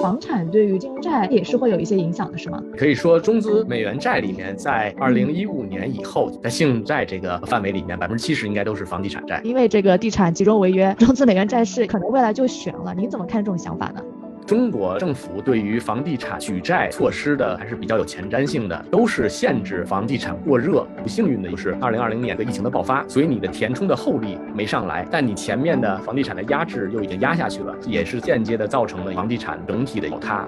房产对于金融债也是会有一些影响的，是吗？可以说，中资美元债里面，在二零一五年以后，在信用债这个范围里面，百分之七十应该都是房地产债。因为这个地产集中违约，中资美元债是可能未来就悬了。您怎么看这种想法呢？中国政府对于房地产举债措施的还是比较有前瞻性的，都是限制房地产过热。不幸运的就是二零二零年的疫情的爆发，所以你的填充的厚力没上来，但你前面的房地产的压制又已经压下去了，也是间接的造成了房地产整体的倒塌。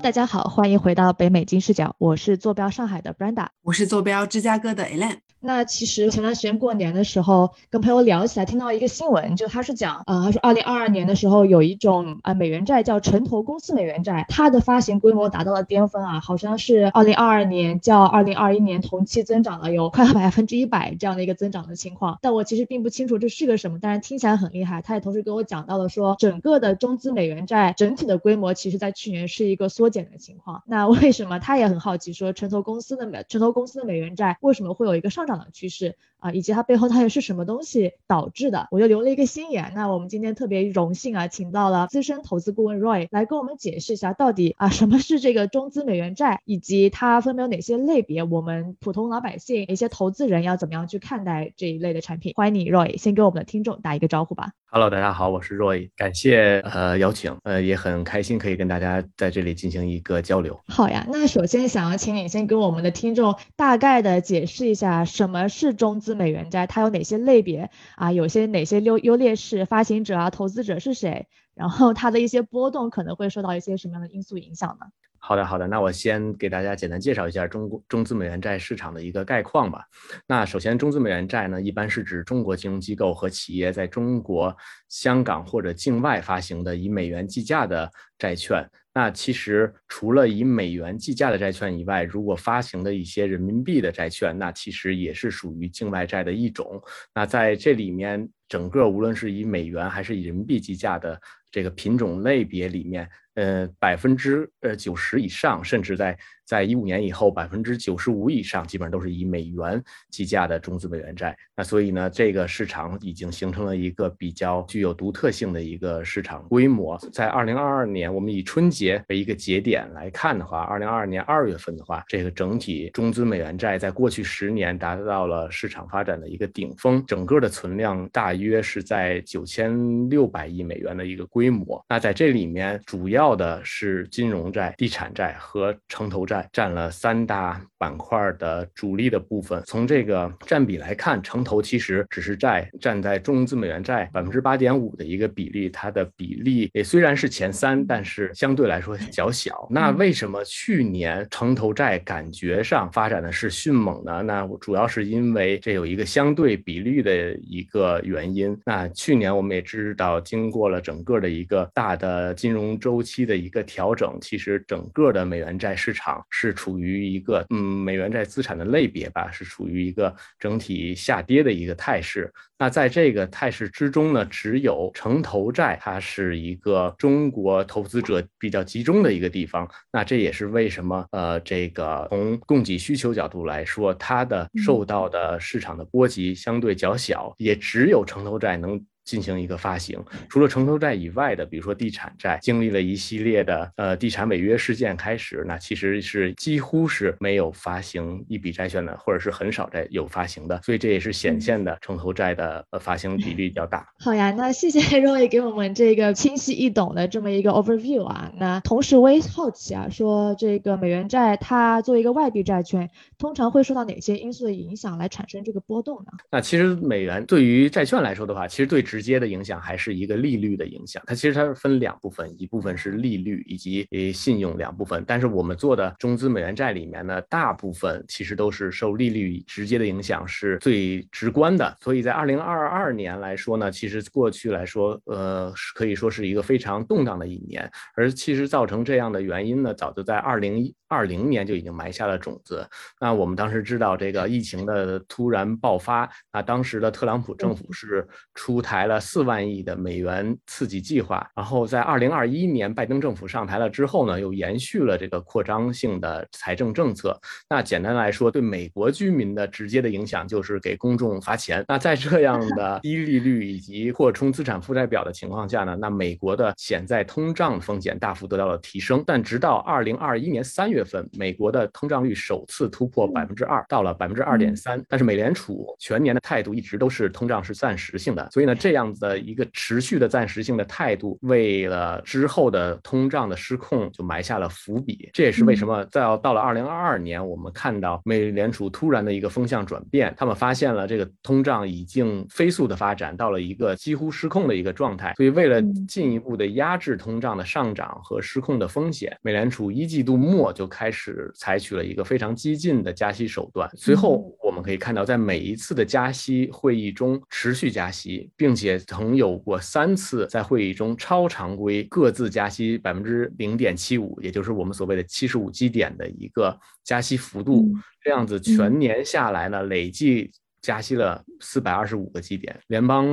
大家好，欢迎回到北美金视角，我是坐标上海的 Brenda，我是坐标芝加哥的 Elaine。那其实前段时间过年的时候，跟朋友聊起来，听到一个新闻，就他是讲，呃，他说二零二二年的时候有一种啊美元债叫城投公司美元债，它的发行规模达到了巅峰啊，好像是二零二二年较二零二一年同期增长了有快百分之一百这样的一个增长的情况。但我其实并不清楚这是个什么，但是听起来很厉害。他也同时跟我讲到了说，整个的中资美元债整体的规模其实在去年是一个缩减的情况。那为什么他也很好奇，说城投公司的美城投公司的美元债为什么会有一个上涨的趋势？啊，以及它背后到底是什么东西导致的？我就留了一个心眼。那我们今天特别荣幸啊，请到了资深投资顾问 Roy 来跟我们解释一下，到底啊什么是这个中资美元债，以及它分别有哪些类别，我们普通老百姓一些投资人要怎么样去看待这一类的产品？欢迎你，Roy，先给我们的听众打一个招呼吧。Hello，大家好，我是 Roy，感谢呃邀请，呃也很开心可以跟大家在这里进行一个交流。好呀，那首先想要请你先跟我们的听众大概的解释一下什么是中资美元债，它有哪些类别啊？有些哪些优优劣势？发行者啊，投资者是谁？然后它的一些波动可能会受到一些什么样的因素影响呢？好的，好的，那我先给大家简单介绍一下中国中资美元债市场的一个概况吧。那首先，中资美元债呢，一般是指中国金融机构和企业在中国、香港或者境外发行的以美元计价的债券。那其实除了以美元计价的债券以外，如果发行的一些人民币的债券，那其实也是属于境外债的一种。那在这里面，整个无论是以美元还是以人民币计价的这个品种类别里面，呃，百分之呃九十以上，甚至在在一五年以后，百分之九十五以上，基本上都是以美元计价的中资美元债。那所以呢，这个市场已经形成了一个比较具有独特性的一个市场规模。在二零二二年，我们以春节为一个节点来看的话，二零二二年二月份的话，这个整体中资美元债在过去十年达到了市场发展的一个顶峰，整个的存量大于约是在九千六百亿美元的一个规模。那在这里面，主要要的是金融债、地产债和城投债占了三大板块的主力的部分。从这个占比来看，城投其实只是债占在中资美元债百分之八点五的一个比例，它的比例也虽然是前三，但是相对来说较小。那为什么去年城投债感觉上发展的是迅猛呢？那主要是因为这有一个相对比率的一个原因。那去年我们也知道，经过了整个的一个大的金融周期。期的一个调整，其实整个的美元债市场是处于一个嗯美元债资产的类别吧，是处于一个整体下跌的一个态势。那在这个态势之中呢，只有城投债它是一个中国投资者比较集中的一个地方。那这也是为什么呃这个从供给需求角度来说，它的受到的市场的波及相对较小，也只有城投债能。进行一个发行，除了城投债以外的，比如说地产债，经历了一系列的呃地产违约事件开始，那其实是几乎是没有发行一笔债券的，或者是很少在有发行的，所以这也是显现的城投债的呃发行比例比较大。好呀，那谢谢 Roy 给我们这个清晰易懂的这么一个 overview 啊。那同时我也好奇啊，说这个美元债它作为一个外币债券，通常会受到哪些因素的影响来产生这个波动呢？那其实美元对于债券来说的话，其实对。直接的影响还是一个利率的影响，它其实它是分两部分，一部分是利率以及呃信用两部分。但是我们做的中资美元债里面呢，大部分其实都是受利率直接的影响是最直观的。所以在二零二二年来说呢，其实过去来说，呃，可以说是一个非常动荡的一年。而其实造成这样的原因呢，早就在二零二零年就已经埋下了种子。那我们当时知道这个疫情的突然爆发，那当时的特朗普政府是出台。来了四万亿的美元刺激计划，然后在二零二一年拜登政府上台了之后呢，又延续了这个扩张性的财政政策。那简单来说，对美国居民的直接的影响就是给公众发钱。那在这样的 低利率以及扩充资产负债表的情况下呢，那美国的潜在通胀风险大幅得到了提升。但直到二零二一年三月份，美国的通胀率首次突破百分之二，到了百分之二点三。但是美联储全年的态度一直都是通胀是暂时性的，所以呢，这样子的一个持续的暂时性的态度，为了之后的通胀的失控就埋下了伏笔。这也是为什么在到了二零二二年，我们看到美联储突然的一个风向转变，他们发现了这个通胀已经飞速的发展到了一个几乎失控的一个状态，所以为了进一步的压制通胀的上涨和失控的风险，美联储一季度末就开始采取了一个非常激进的加息手段。随后我们可以看到，在每一次的加息会议中持续加息，并且曾有过三次在会议中超常规各自加息百分之零点七五，也就是我们所谓的七十五基点的一个加息幅度。这样子全年下来呢，累计加息了四百二十五个基点，联邦。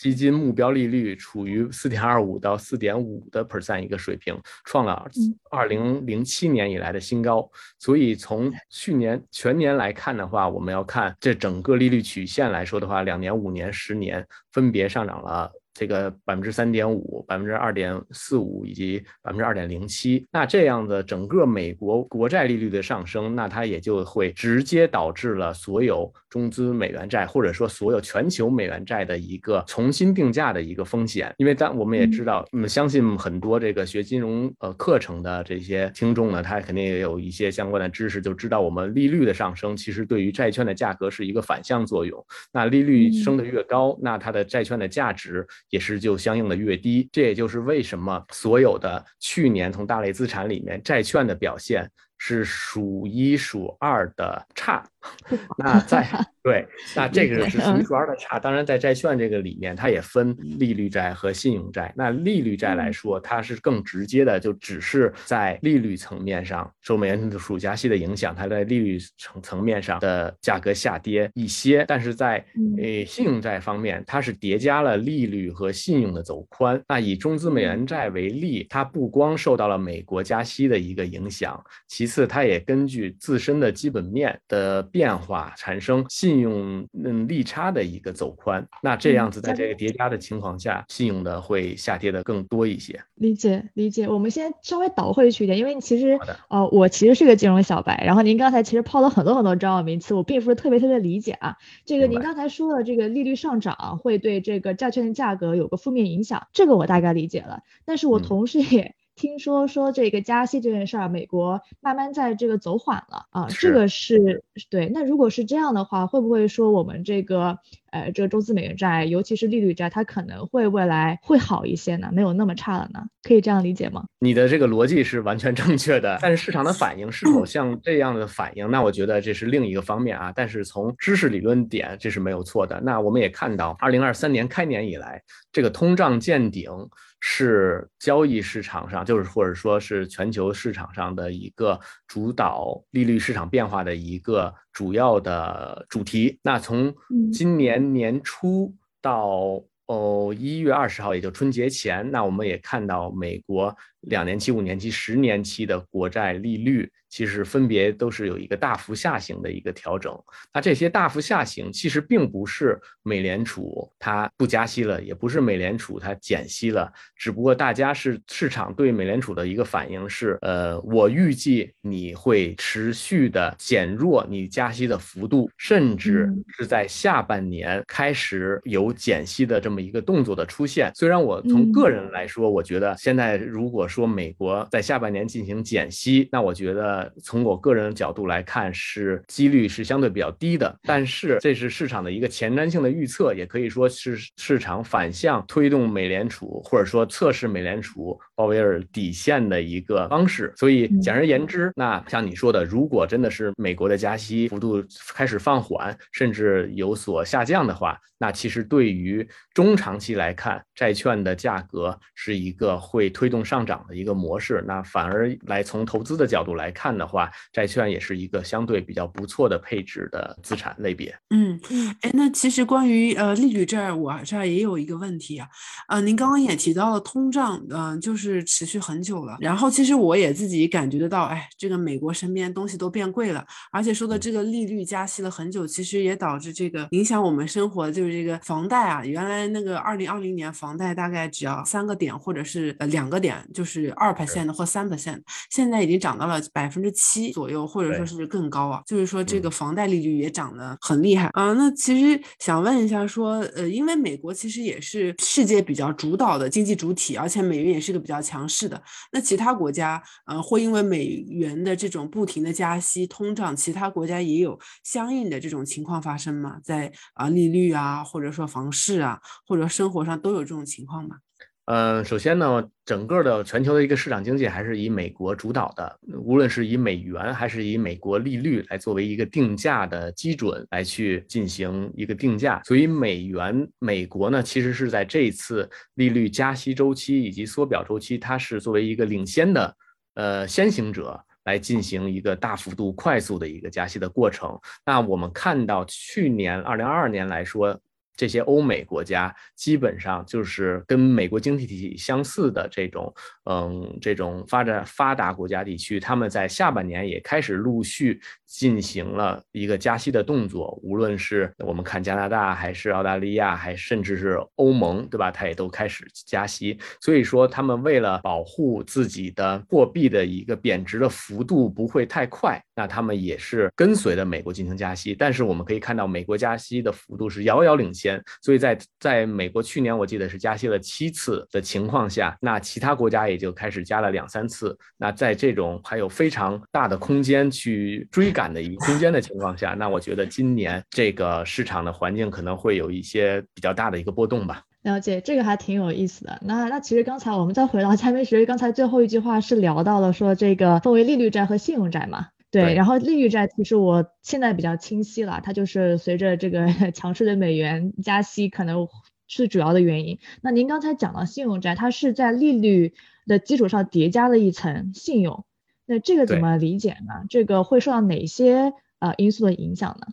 基金目标利率处于四点二五到四点五的 percent 一个水平，创了二零零七年以来的新高。所以从去年全年来看的话，我们要看这整个利率曲线来说的话，两年、五年、十年分别上涨了。这个百分之三点五、百分之二点四五以及百分之二点零七，那这样的整个美国国债利率的上升，那它也就会直接导致了所有中资美元债或者说所有全球美元债的一个重新定价的一个风险。因为当我们也知道，嗯，相信很多这个学金融呃课程的这些听众呢，他肯定也有一些相关的知识，就知道我们利率的上升其实对于债券的价格是一个反向作用。那利率升得越高，那它的债券的价值。也是就相应的越低，这也就是为什么所有的去年从大类资产里面债券的表现是数一数二的差。那在 对，那这个是数一数二的差。当然，在债券这个里面，它也分利率债和信用债。那利率债来说，它是更直接的，就只是在利率层面上受美联储加息的影响，它在利率层层面上的价格下跌一些。但是在呃信用债方面，它是叠加了利率和信用的走宽。那以中资美元债为例，它不光受到了美国加息的一个影响，其次它也根据自身的基本面的。变化产生信用嗯利差的一个走宽，那这样子在这个叠加的情况下，信用的会下跌的更多一些。理解理解，我们先稍微倒回去一点，因为其实呃我其实是个金融小白，然后您刚才其实抛了很多很多专有名词，我并不是特别特别理解啊。这个您刚才说的这个利率上涨会对这个债券的价格有个负面影响，这个我大概理解了，但是我同时也。听说说这个加息这件事儿，美国慢慢在这个走缓了啊，这个是对。那如果是这样的话，会不会说我们这个呃这个中资美元债，尤其是利率债，它可能会未来会好一些呢？没有那么差了呢？可以这样理解吗？你的这个逻辑是完全正确的，但是市场的反应是否 像这样的反应？那我觉得这是另一个方面啊。但是从知识理论点，这是没有错的。那我们也看到，二零二三年开年以来，这个通胀见顶。是交易市场上，就是或者说是全球市场上的一个主导利率市场变化的一个主要的主题。那从今年年初到哦一月二十号，也就春节前，那我们也看到美国两年期、五年期、十年期的国债利率。其实分别都是有一个大幅下行的一个调整，那这些大幅下行其实并不是美联储它不加息了，也不是美联储它减息了，只不过大家是市场对美联储的一个反应是，呃，我预计你会持续的减弱你加息的幅度，甚至是在下半年开始有减息的这么一个动作的出现。虽然我从个人来说，我觉得现在如果说美国在下半年进行减息，那我觉得。从我个人角度来看，是几率是相对比较低的，但是这是市场的一个前瞻性的预测，也可以说是市场反向推动美联储，或者说测试美联储鲍威尔底线的一个方式。所以简而言之，那像你说的，如果真的是美国的加息幅度开始放缓，甚至有所下降的话，那其实对于中长期来看，债券的价格是一个会推动上涨的一个模式。那反而来从投资的角度来看的话，债券也是一个相对比较不错的配置的资产类别。嗯嗯，哎，那其实关于呃利率这儿，我这儿也有一个问题啊。呃，您刚刚也提到了通胀，嗯，就是持续很久了。然后其实我也自己感觉得到，哎，这个美国身边东西都变贵了，而且说的这个利率加息了很久，其实也导致这个影响我们生活，就是这个房贷啊，原来那个二零二零年房贷大概只要三个点或者是呃两个点，就是二 percent 或三 percent，现在已经涨到了百分之七左右，或者说是更高啊。就是说这个房贷利率也涨得很厉害啊。那其实想问一下，说呃，因为美国其实也是世界比较主导的经济主体，而且美元也是个比较强势的。那其他国家呃会因为美元的这种不停的加息、通胀，其他国家也有相应的这种情况发生吗？在啊利率啊，或者说房市啊，或者生活上都有这种情况吗？嗯，首先呢，整个的全球的一个市场经济还是以美国主导的，无论是以美元还是以美国利率来作为一个定价的基准来去进行一个定价，所以美元美国呢，其实是在这一次利率加息周期以及缩表周期，它是作为一个领先的呃先行者来进行一个大幅度快速的一个加息的过程。那我们看到去年二零二二年来说。这些欧美国家基本上就是跟美国经济体系相似的这种，嗯，这种发展发达国家地区，他们在下半年也开始陆续进行了一个加息的动作。无论是我们看加拿大，还是澳大利亚，还甚至是欧盟，对吧？它也都开始加息。所以说，他们为了保护自己的货币的一个贬值的幅度不会太快，那他们也是跟随着美国进行加息。但是我们可以看到，美国加息的幅度是遥遥领先。所以在在美国去年我记得是加息了七次的情况下，那其他国家也就开始加了两三次。那在这种还有非常大的空间去追赶的一个空间的情况下，那我觉得今年这个市场的环境可能会有一些比较大的一个波动吧。了解，这个还挺有意思的。那那其实刚才我们再回到加密学，刚才最后一句话是聊到了说这个分为利率债和信用债嘛？对，然后利率债其实我现在比较清晰了，它就是随着这个 强势的美元加息，可能是主要的原因。那您刚才讲到信用债，它是在利率的基础上叠加了一层信用，那这个怎么理解呢？这个会受到哪些呃因素的影响呢？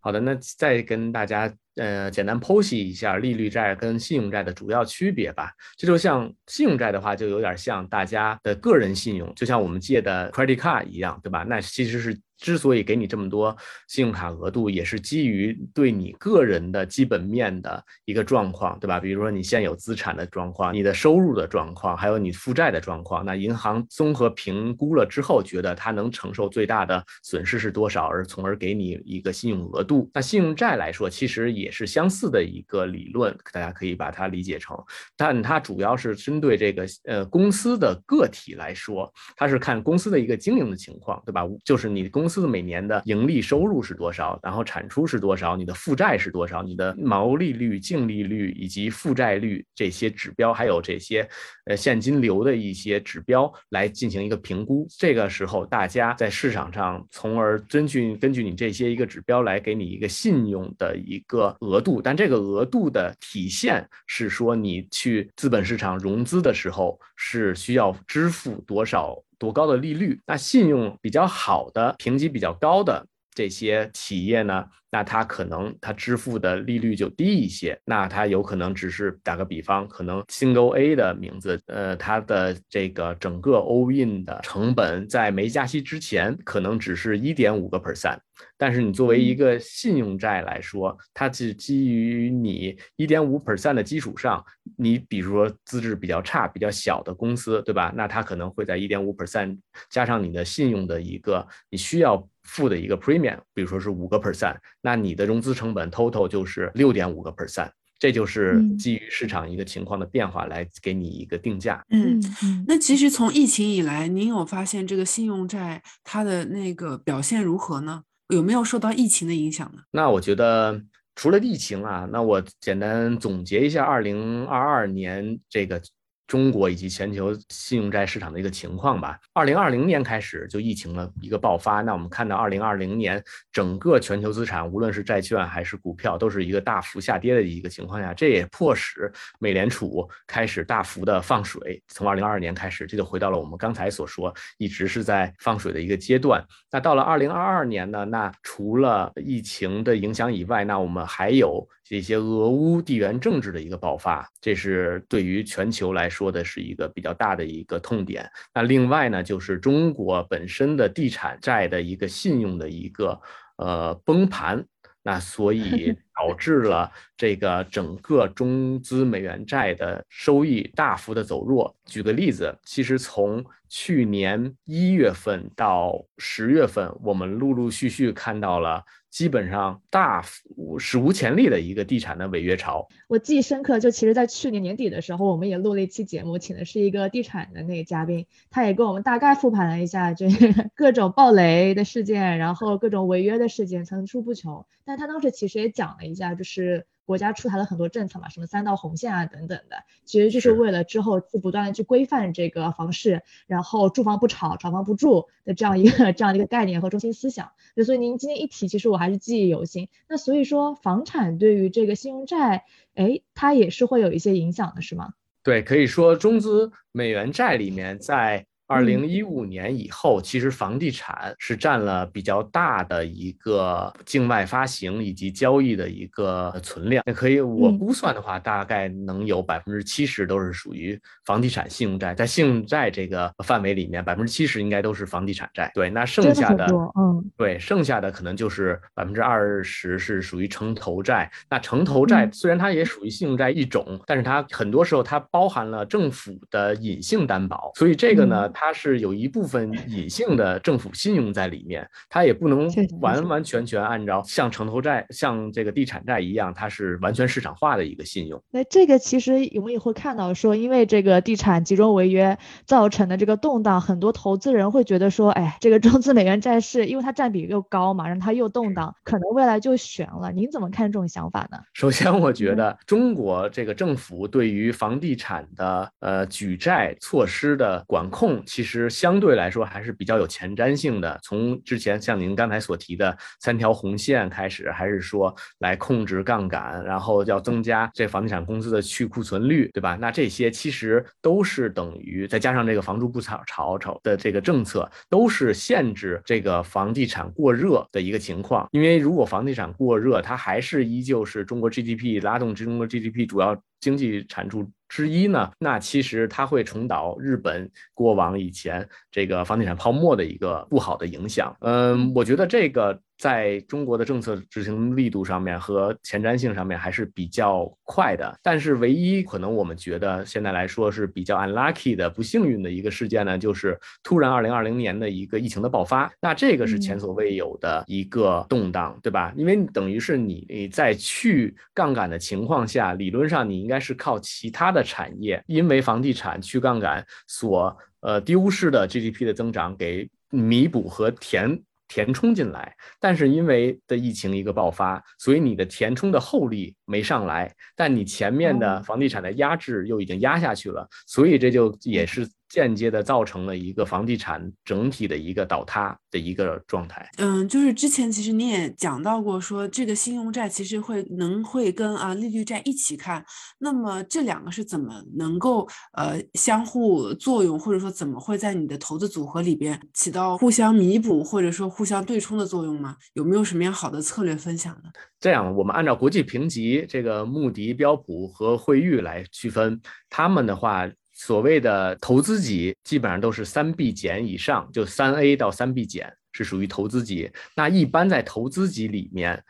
好的，那再跟大家。呃，简单剖析一下利率债跟信用债的主要区别吧。这就像信用债的话，就有点像大家的个人信用，就像我们借的 credit card 一样，对吧？那其实是。之所以给你这么多信用卡额度，也是基于对你个人的基本面的一个状况，对吧？比如说你现有资产的状况、你的收入的状况，还有你负债的状况。那银行综合评估了之后，觉得它能承受最大的损失是多少，而从而给你一个信用额度。那信用债来说，其实也是相似的一个理论，大家可以把它理解成，但它主要是针对这个呃公司的个体来说，它是看公司的一个经营的情况，对吧？就是你公公司的每年的盈利收入是多少？然后产出是多少？你的负债是多少？你的毛利率、净利率以及负债率这些指标，还有这些呃现金流的一些指标来进行一个评估。这个时候，大家在市场上，从而根据根据你这些一个指标来给你一个信用的一个额度。但这个额度的体现是说，你去资本市场融资的时候是需要支付多少？多高的利率？那信用比较好的、评级比较高的这些企业呢？那它可能它支付的利率就低一些。那它有可能只是打个比方，可能 Single A 的名字，呃，它的这个整个 All In 的成本在没加息之前，可能只是一点五个 percent。但是你作为一个信用债来说，它是基于你一点五 percent 的基础上，你比如说资质比较差、比较小的公司，对吧？那它可能会在一点五 percent 加上你的信用的一个你需要付的一个 premium，比如说是五个 percent，那你的融资成本 total 就是六点五个 percent。这就是基于市场一个情况的变化来给你一个定价。嗯，那其实从疫情以来，您有发现这个信用债它的那个表现如何呢？有没有受到疫情的影响呢？那我觉得除了疫情啊，那我简单总结一下二零二二年这个中国以及全球信用债市场的一个情况吧。二零二零年开始就疫情的一个爆发，那我们看到二零二零年整个全球资产，无论是债券还是股票，都是一个大幅下跌的一个情况下，这也迫使美联储开始大幅的放水。从二零二二年开始，这就回到了我们刚才所说，一直是在放水的一个阶段。那到了二零二二年呢？那除了疫情的影响以外，那我们还有这些俄乌地缘政治的一个爆发，这是对于全球来说的是一个比较大的一个痛点。那另外呢，就是中国本身的地产债的一个信用的一个呃崩盘，那所以 导致了这个整个中资美元债的收益大幅的走弱。举个例子，其实从去年一月份到十月份，我们陆陆续续看到了基本上大幅史无前例的一个地产的违约潮。我记忆深刻，就其实，在去年年底的时候，我们也录了一期节目，请的是一个地产的那个嘉宾，他也跟我们大概复盘了一下，就是各种暴雷的事件，然后各种违约的事件层出不穷。但他当时其实也讲了一下，就是。国家出台了很多政策嘛，什么三道红线啊等等的，其实就是为了之后去不断的去规范这个房市，然后住房不炒，炒房不住的这样一个这样的一个概念和中心思想。所以您今天一提，其实我还是记忆犹新。那所以说，房产对于这个信用债，哎，它也是会有一些影响的，是吗？对，可以说中资美元债里面在。二零一五年以后，其实房地产是占了比较大的一个境外发行以及交易的一个存量。那可以，我估算的话，大概能有百分之七十都是属于房地产信用债。在信用债这个范围里面，百分之七十应该都是房地产债。对，那剩下的，嗯，对，剩下的可能就是百分之二十是属于城投债。那城投债虽然它也属于信用债一种，但是它很多时候它包含了政府的隐性担保，所以这个呢。它是有一部分隐性的政府信用在里面，它也不能完完全全按照像城投债、像这个地产债一样，它是完全市场化的一个信用。那这个其实我们也会看到说，因为这个地产集中违约造成的这个动荡，很多投资人会觉得说，哎，这个中资美元债市，因为它占比又高嘛，让它又动荡，可能未来就悬了。您怎么看这种想法呢？首先，我觉得中国这个政府对于房地产的呃举债措施的管控。其实相对来说还是比较有前瞻性的。从之前像您刚才所提的三条红线开始，还是说来控制杠杆，然后要增加这房地产公司的去库存率，对吧？那这些其实都是等于再加上这个房住不炒炒炒的这个政策，都是限制这个房地产过热的一个情况。因为如果房地产过热，它还是依旧是中国 GDP 拉动中国 GDP 主要经济产出。之一呢，那其实它会重蹈日本过往以前这个房地产泡沫的一个不好的影响。嗯，我觉得这个。在中国的政策执行力度上面和前瞻性上面还是比较快的，但是唯一可能我们觉得现在来说是比较 unlucky 的不幸运的一个事件呢，就是突然二零二零年的一个疫情的爆发，那这个是前所未有的一个动荡，对吧？因为等于是你在去杠杆的情况下，理论上你应该是靠其他的产业，因为房地产去杠杆所呃丢失的 GDP 的增长给弥补和填。填充进来，但是因为的疫情一个爆发，所以你的填充的厚利没上来，但你前面的房地产的压制又已经压下去了，所以这就也是。间接的造成了一个房地产整体的一个倒塌的一个状态。嗯，就是之前其实你也讲到过，说这个信用债其实会能会跟啊利率债一起看。那么这两个是怎么能够呃相互作用，或者说怎么会在你的投资组合里边起到互相弥补或者说互相对冲的作用吗？有没有什么样好的策略分享呢？这样，我们按照国际评级这个穆迪、标普和惠誉来区分，他们的话。所谓的投资级基本上都是三 B 减以上，就三 A 到三 B 减是属于投资级。那一般在投资级里面，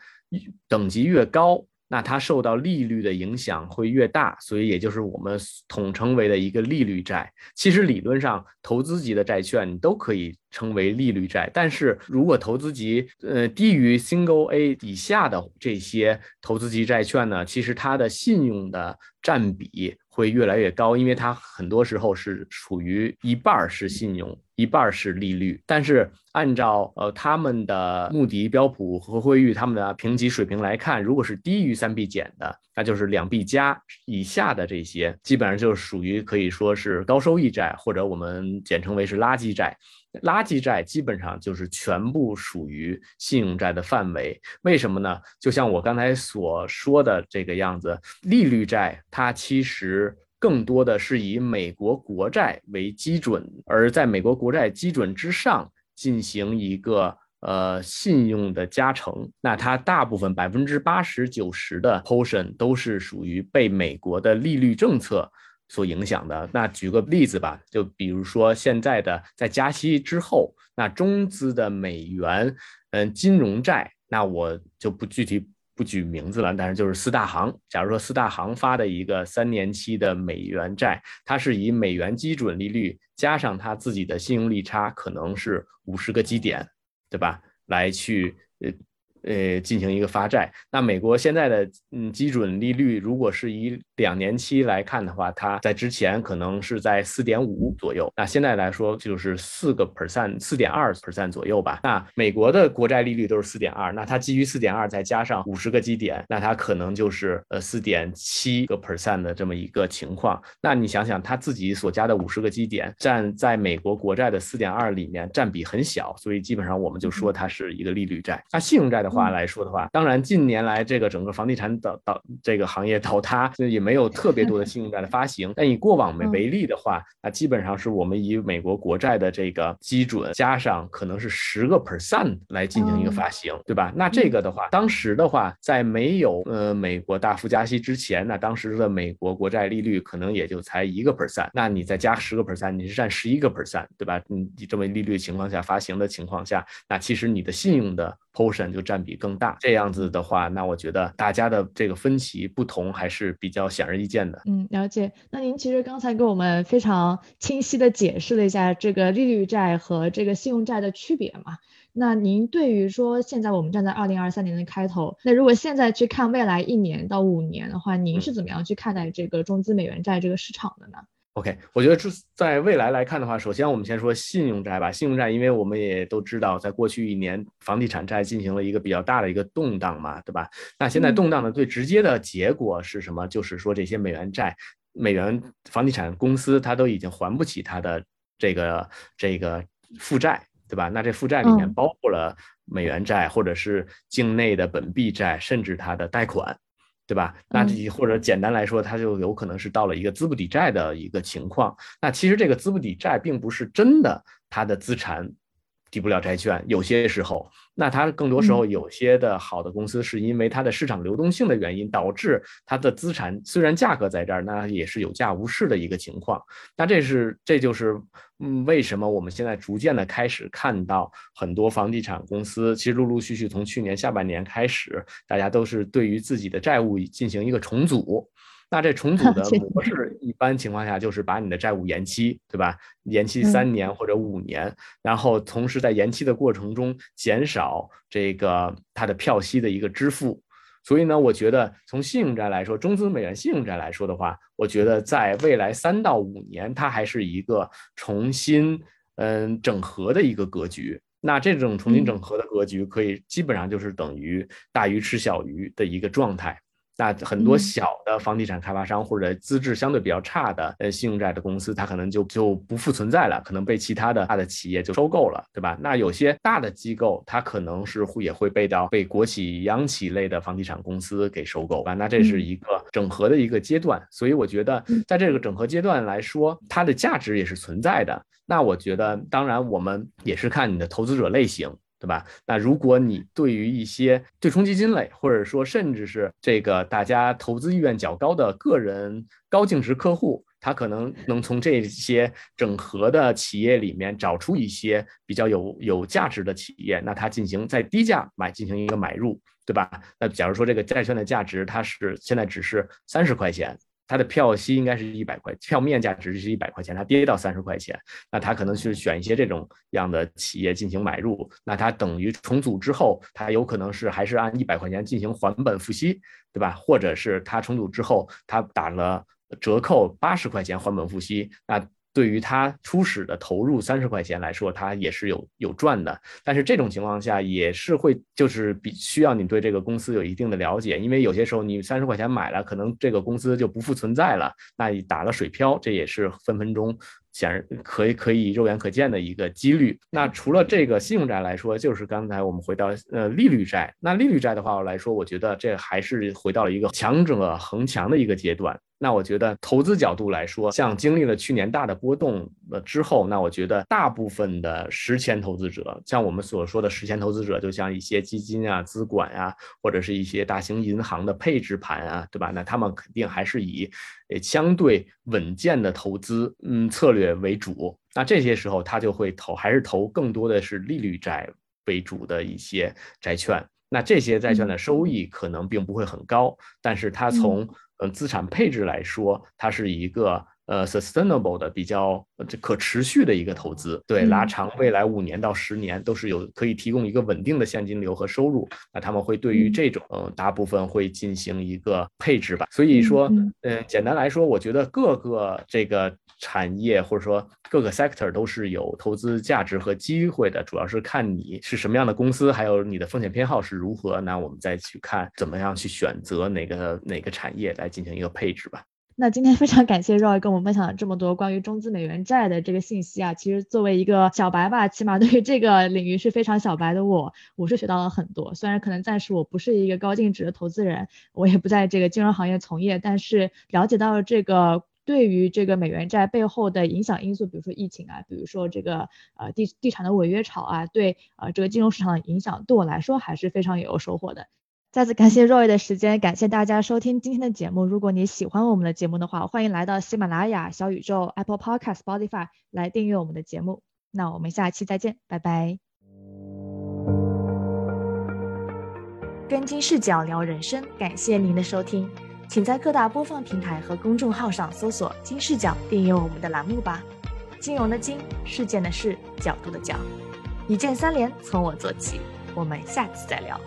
等级越高。那它受到利率的影响会越大，所以也就是我们统称为的一个利率债。其实理论上，投资级的债券都可以称为利率债，但是如果投资级呃低于 Single A 以下的这些投资级债券呢，其实它的信用的占比会越来越高，因为它很多时候是属于一半是信用。一半是利率。但是按照呃他们的穆迪、标普和惠誉他们的评级水平来看，如果是低于三 B 减的，那就是两 B 加以下的这些，基本上就属于可以说是高收益债，或者我们简称为是垃圾债。垃圾债基本上就是全部属于信用债的范围。为什么呢？就像我刚才所说的这个样子，利率债它其实更多的是以美国国债为基准，而在美国国债基准之上进行一个呃信用的加成。那它大部分百分之八十九十的 portion 都是属于被美国的利率政策。所影响的那举个例子吧，就比如说现在的在加息之后，那中资的美元嗯金融债，那我就不具体不举名字了，但是就是四大行，假如说四大行发的一个三年期的美元债，它是以美元基准利率加上它自己的信用利差，可能是五十个基点，对吧？来去呃。呃，进行一个发债。那美国现在的嗯基准利率，如果是以两年期来看的话，它在之前可能是在四点五左右。那现在来说就是四个 percent，四点二 percent 左右吧。那美国的国债利率都是四点二，那它基于四点二再加上五十个基点，那它可能就是呃四点七个 percent 的这么一个情况。那你想想，它自己所加的五十个基点占在美国国债的四点二里面占比很小，所以基本上我们就说它是一个利率债。那信用债的。话来说的话，当然近年来这个整个房地产倒倒这个行业倒塌，也没有特别多的信用债的发行。但以过往为为例的话，那基本上是我们以美国国债的这个基准加上可能是十个 percent 来进行一个发行，对吧？那这个的话，当时的话，在没有呃美国大幅加息之前，那当时的美国国债利率可能也就才一个 percent。那你再加十个 percent，你是占十一个 percent，对吧？你你这么利率情况下发行的情况下，那其实你的信用的 portion 就占比更大，这样子的话，那我觉得大家的这个分歧不同还是比较显而易见的。嗯，了解。那您其实刚才给我们非常清晰的解释了一下这个利率债和这个信用债的区别嘛？那您对于说现在我们站在二零二三年的开头，那如果现在去看未来一年到五年的话，您是怎么样去看待这个中资美元债这个市场的呢？OK，我觉得这在未来来看的话，首先我们先说信用债吧。信用债，因为我们也都知道，在过去一年，房地产债进行了一个比较大的一个动荡嘛，对吧？那现在动荡的最直接的结果是什么？就是说这些美元债、美元房地产公司，它都已经还不起它的这个这个负债，对吧？那这负债里面包括了美元债，或者是境内的本币债，甚至它的贷款。对吧？那这或者简单来说，它就有可能是到了一个资不抵债的一个情况。那其实这个资不抵债并不是真的，它的资产抵不了债券。有些时候，那它更多时候有些的好的公司是因为它的市场流动性的原因，导致它的资产虽然价格在这儿，那也是有价无市的一个情况。那这是这就是。嗯，为什么我们现在逐渐的开始看到很多房地产公司，其实陆陆续续从去年下半年开始，大家都是对于自己的债务进行一个重组。那这重组的 模式，一般情况下就是把你的债务延期，对吧？延期三年或者五年，然后同时在延期的过程中减少这个它的票息的一个支付。所以呢，我觉得从信用债来说，中资美元信用债来说的话，我觉得在未来三到五年，它还是一个重新嗯整合的一个格局。那这种重新整合的格局，可以基本上就是等于大鱼吃小鱼的一个状态。那很多小的房地产开发商或者资质相对比较差的呃信用债的公司，它可能就就不复存在了，可能被其他的大的企业就收购了，对吧？那有些大的机构，它可能是会也会被到被国企、央企类的房地产公司给收购啊。那这是一个整合的一个阶段，所以我觉得在这个整合阶段来说，它的价值也是存在的。那我觉得，当然我们也是看你的投资者类型。对吧？那如果你对于一些对冲基金类，或者说甚至是这个大家投资意愿较高的个人高净值客户，他可能能从这些整合的企业里面找出一些比较有有价值的企业，那他进行在低价买进行一个买入，对吧？那假如说这个债券的价值它是现在只是三十块钱。它的票息应该是一百块，票面价值是一百块钱，它跌到三十块钱，那它可能是选一些这种样的企业进行买入，那它等于重组之后，它有可能是还是按一百块钱进行还本付息，对吧？或者是它重组之后，它打了折扣八十块钱还本付息，那。对于他初始的投入三十块钱来说，他也是有有赚的。但是这种情况下也是会就是比需要你对这个公司有一定的了解，因为有些时候你三十块钱买了，可能这个公司就不复存在了，那你打了水漂，这也是分分钟。显然可以可以肉眼可见的一个几率。那除了这个信用债来说，就是刚才我们回到呃利率债。那利率债的话来说，我觉得这还是回到了一个强者恒强的一个阶段。那我觉得投资角度来说，像经历了去年大的波动了之后，那我觉得大部分的实钱投资者，像我们所说的实钱投资者，就像一些基金啊、资管啊，或者是一些大型银行的配置盘啊，对吧？那他们肯定还是以呃相对稳健的投资嗯策略为主。那这些时候他就会投，还是投更多的是利率债为主的一些债券。那这些债券的收益可能并不会很高，但是它从呃，资产配置来说，它是一个呃 sustainable 的比较这可持续的一个投资，对，拉长未来五年到十年都是有可以提供一个稳定的现金流和收入。那他们会对于这种呃大部分会进行一个配置吧。所以说，嗯，简单来说，我觉得各个这个产业或者说各个 sector 都是有投资价值和机会的，主要是看你是什么样的公司，还有你的风险偏好是如何。那我们再去看怎么样去选择哪个哪个产业来进行一个配置吧。那今天非常感谢 Roy 跟我们分享了这么多关于中资美元债的这个信息啊。其实作为一个小白吧，起码对于这个领域是非常小白的我，我是学到了很多。虽然可能暂时我不是一个高净值的投资人，我也不在这个金融行业从业，但是了解到了这个。对于这个美元债背后的影响因素，比如说疫情啊，比如说这个呃地地产的违约潮啊，对呃这个金融市场的影响，对我来说还是非常有收获的。再次感谢 Roy 的时间，感谢大家收听今天的节目。如果你喜欢我们的节目的话，欢迎来到喜马拉雅、小宇宙、Apple Podcast、Spotify 来订阅我们的节目。那我们下期再见，拜拜。跟金视角聊人生，感谢您的收听。请在各大播放平台和公众号上搜索“金视角”，订阅我们的栏目吧。金融的金，事件的事，角度的角，一键三连，从我做起。我们下次再聊。